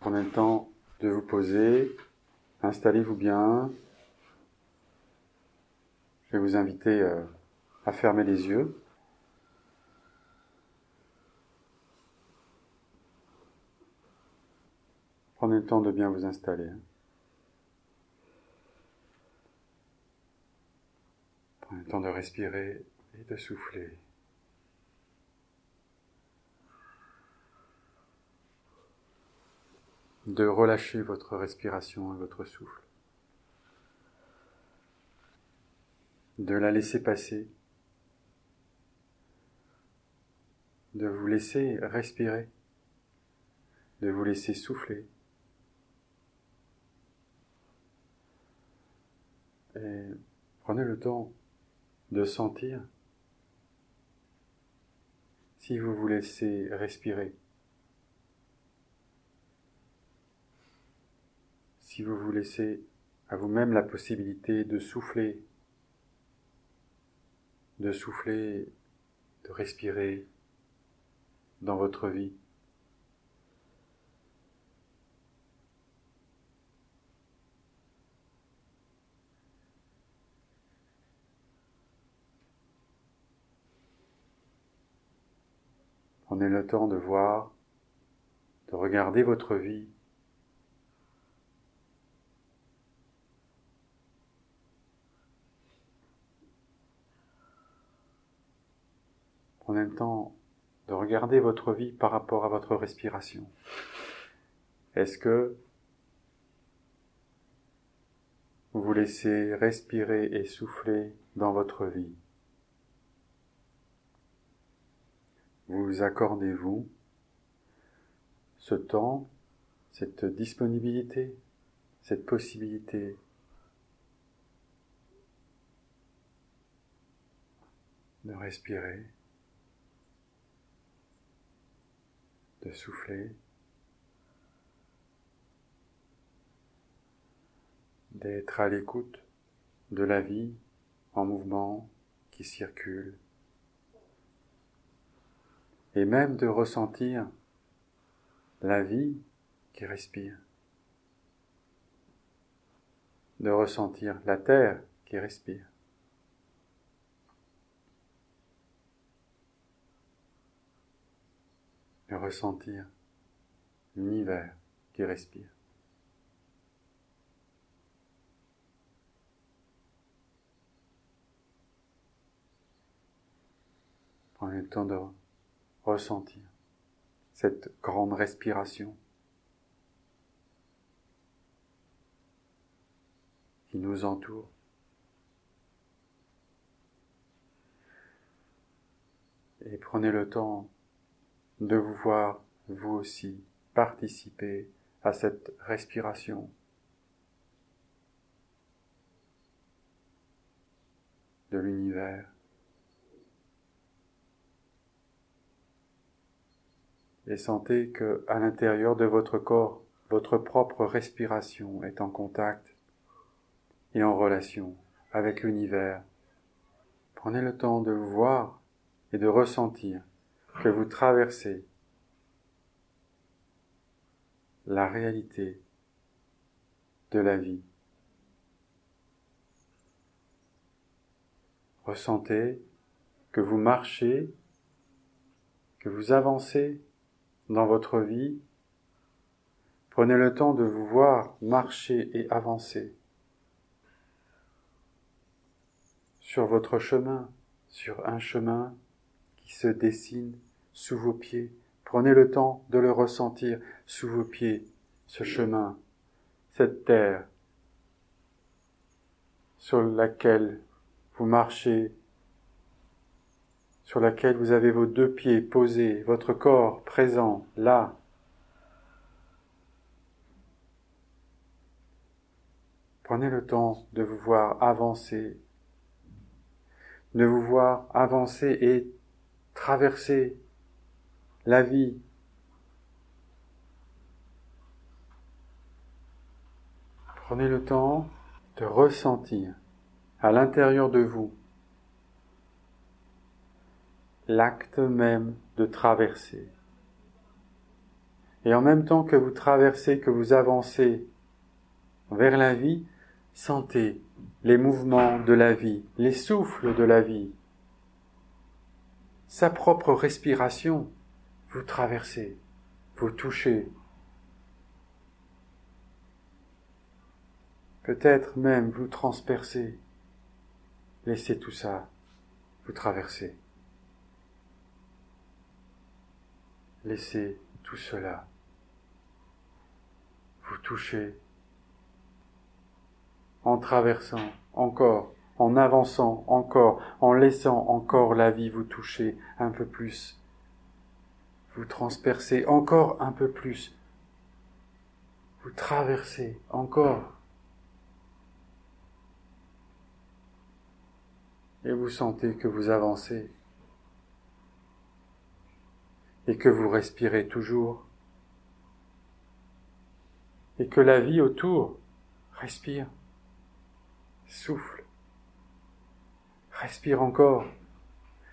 Prenez le temps de vous poser, installez-vous bien. Je vais vous inviter euh, à fermer les yeux. Prenez le temps de bien vous installer. Prenez le temps de respirer et de souffler. De relâcher votre respiration et votre souffle. De la laisser passer. De vous laisser respirer. De vous laisser souffler. Et prenez le temps de sentir si vous vous laissez respirer, si vous vous laissez à vous-même la possibilité de souffler, de souffler, de respirer dans votre vie. Prenez le temps de voir, de regarder votre vie. Prenez le temps de regarder votre vie par rapport à votre respiration. Est-ce que vous laissez respirer et souffler dans votre vie? Vous accordez-vous ce temps, cette disponibilité, cette possibilité de respirer, de souffler, d'être à l'écoute de la vie en mouvement qui circule. Et même de ressentir la vie qui respire, de ressentir la terre qui respire. De ressentir l'univers qui respire. Prenez le temps de ressentir cette grande respiration qui nous entoure. Et prenez le temps de vous voir, vous aussi, participer à cette respiration de l'univers. et sentez que à l'intérieur de votre corps, votre propre respiration est en contact et en relation avec l'univers. Prenez le temps de voir et de ressentir que vous traversez la réalité de la vie. Ressentez que vous marchez, que vous avancez dans votre vie, prenez le temps de vous voir marcher et avancer sur votre chemin, sur un chemin qui se dessine sous vos pieds. Prenez le temps de le ressentir sous vos pieds, ce chemin, cette terre sur laquelle vous marchez sur laquelle vous avez vos deux pieds posés, votre corps présent là. Prenez le temps de vous voir avancer, de vous voir avancer et traverser la vie. Prenez le temps de ressentir à l'intérieur de vous l'acte même de traverser, Et en même temps que vous traversez, que vous avancez vers la vie, sentez les mouvements de la vie, les souffles de la vie, sa propre respiration, vous traversez, vous touchez. Peut-être même vous transpercez. Laissez tout ça vous traverser. Laissez tout cela vous toucher en traversant encore, en avançant encore, en laissant encore la vie vous toucher un peu plus, vous transpercer encore un peu plus, vous traversez encore. Et vous sentez que vous avancez et que vous respirez toujours et que la vie autour respire souffle. Respire encore.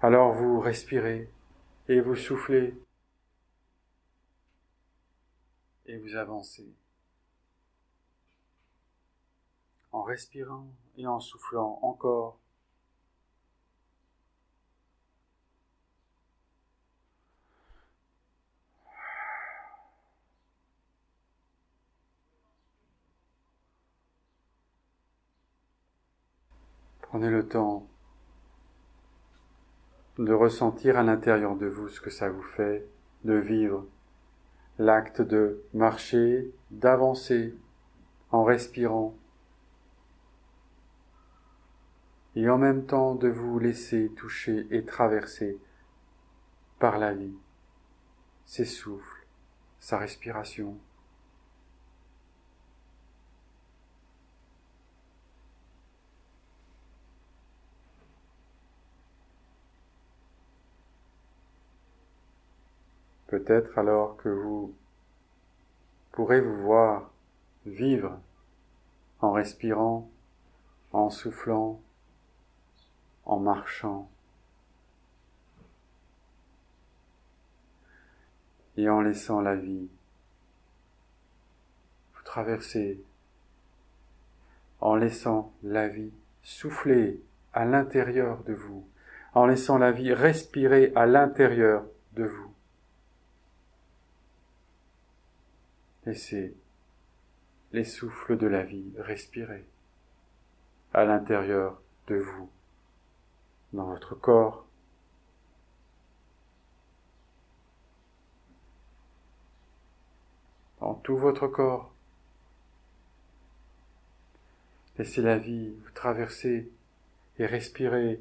Alors vous respirez et vous soufflez et vous avancez. En respirant et en soufflant encore. Prenez le temps de ressentir à l'intérieur de vous ce que ça vous fait de vivre l'acte de marcher, d'avancer en respirant et en même temps de vous laisser toucher et traverser par la vie, ses souffles, sa respiration. Peut-être alors que vous pourrez vous voir vivre en respirant, en soufflant, en marchant et en laissant la vie vous traverser, en laissant la vie souffler à l'intérieur de vous, en laissant la vie respirer à l'intérieur de vous. Laissez les souffles de la vie respirer à l'intérieur de vous, dans votre corps. dans tout votre corps. Laissez la vie vous traverser et respirer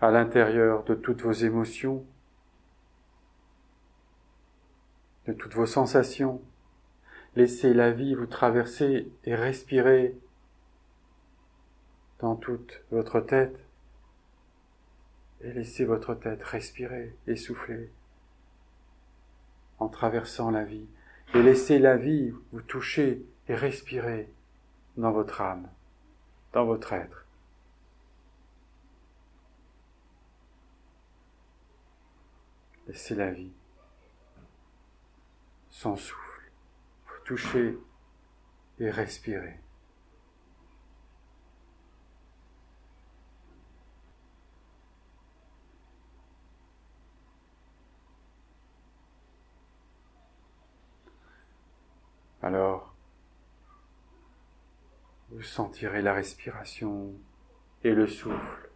à l'intérieur de toutes vos émotions, de toutes vos sensations. Laissez la vie vous traverser et respirer dans toute votre tête. Et laissez votre tête respirer et souffler en traversant la vie. Et laissez la vie vous toucher et respirer dans votre âme, dans votre être. Laissez la vie sans souffle. Vous touchez et respirez. Alors, vous sentirez la respiration et le souffle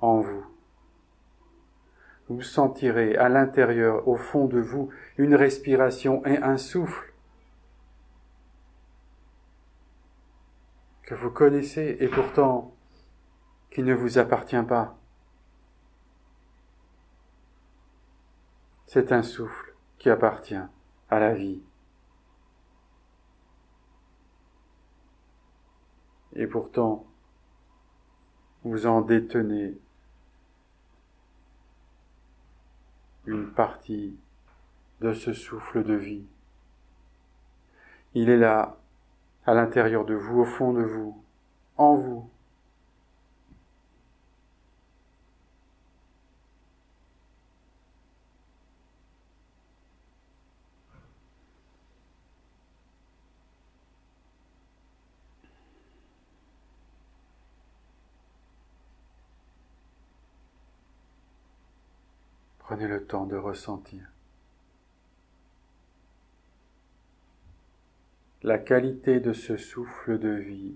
en vous vous sentirez à l'intérieur, au fond de vous, une respiration et un souffle que vous connaissez et pourtant qui ne vous appartient pas. C'est un souffle qui appartient à la vie. Et pourtant, vous en détenez une partie de ce souffle de vie. Il est là, à l'intérieur de vous, au fond de vous, en vous. Prenez le temps de ressentir la qualité de ce souffle de vie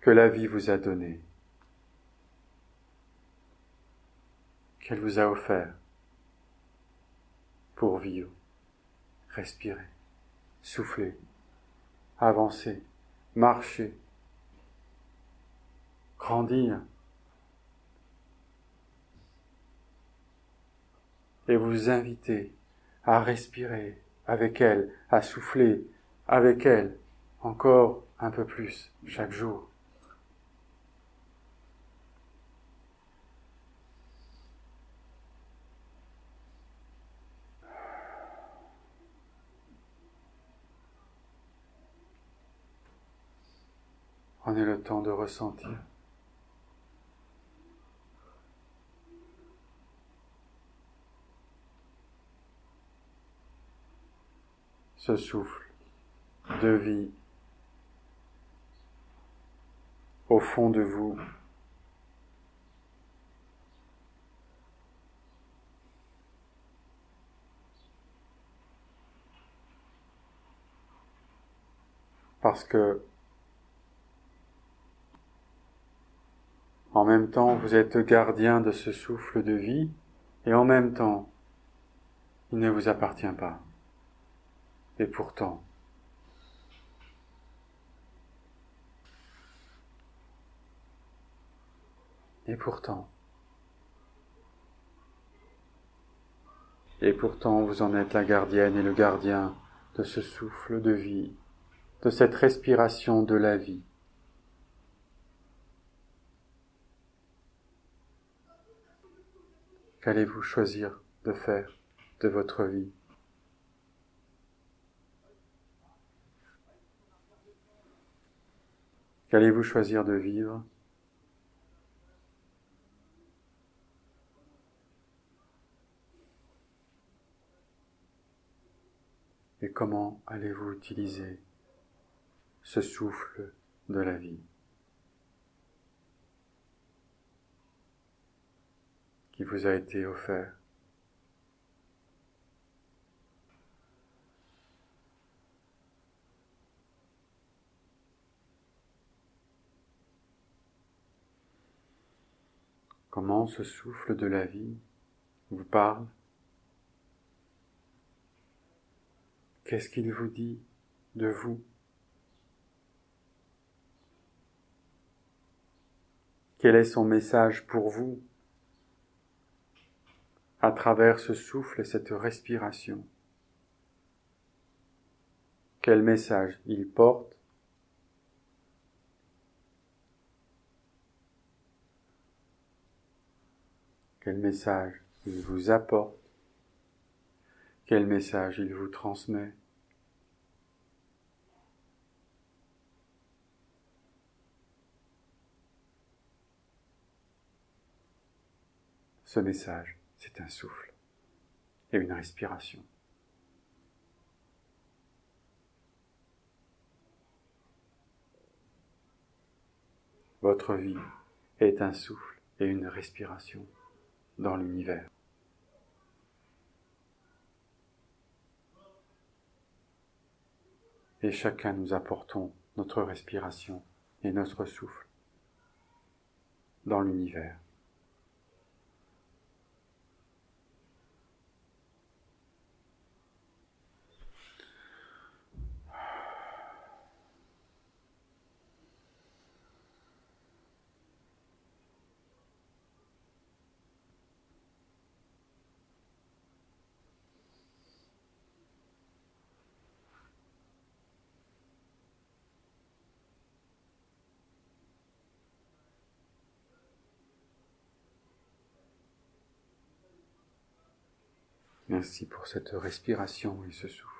que la vie vous a donné, qu'elle vous a offert pour vivre, respirer, souffler, avancer, marcher, grandir. Et vous inviter à respirer avec elle, à souffler avec elle encore un peu plus chaque jour. Prenez le temps de ressentir. Ce souffle de vie au fond de vous. Parce que en même temps vous êtes gardien de ce souffle de vie et en même temps il ne vous appartient pas. Et pourtant, et pourtant, et pourtant vous en êtes la gardienne et le gardien de ce souffle de vie, de cette respiration de la vie. Qu'allez-vous choisir de faire de votre vie? Qu'allez-vous choisir de vivre? Et comment allez-vous utiliser ce souffle de la vie qui vous a été offert? Comment ce souffle de la vie vous parle? Qu'est-ce qu'il vous dit de vous? Quel est son message pour vous à travers ce souffle et cette respiration? Quel message il porte? Quel message il vous apporte, quel message il vous transmet? Ce message, c'est un souffle et une respiration. Votre vie est un souffle et une respiration dans l'univers. Et chacun nous apportons notre respiration et notre souffle dans l'univers. Merci pour cette respiration et ce souffle.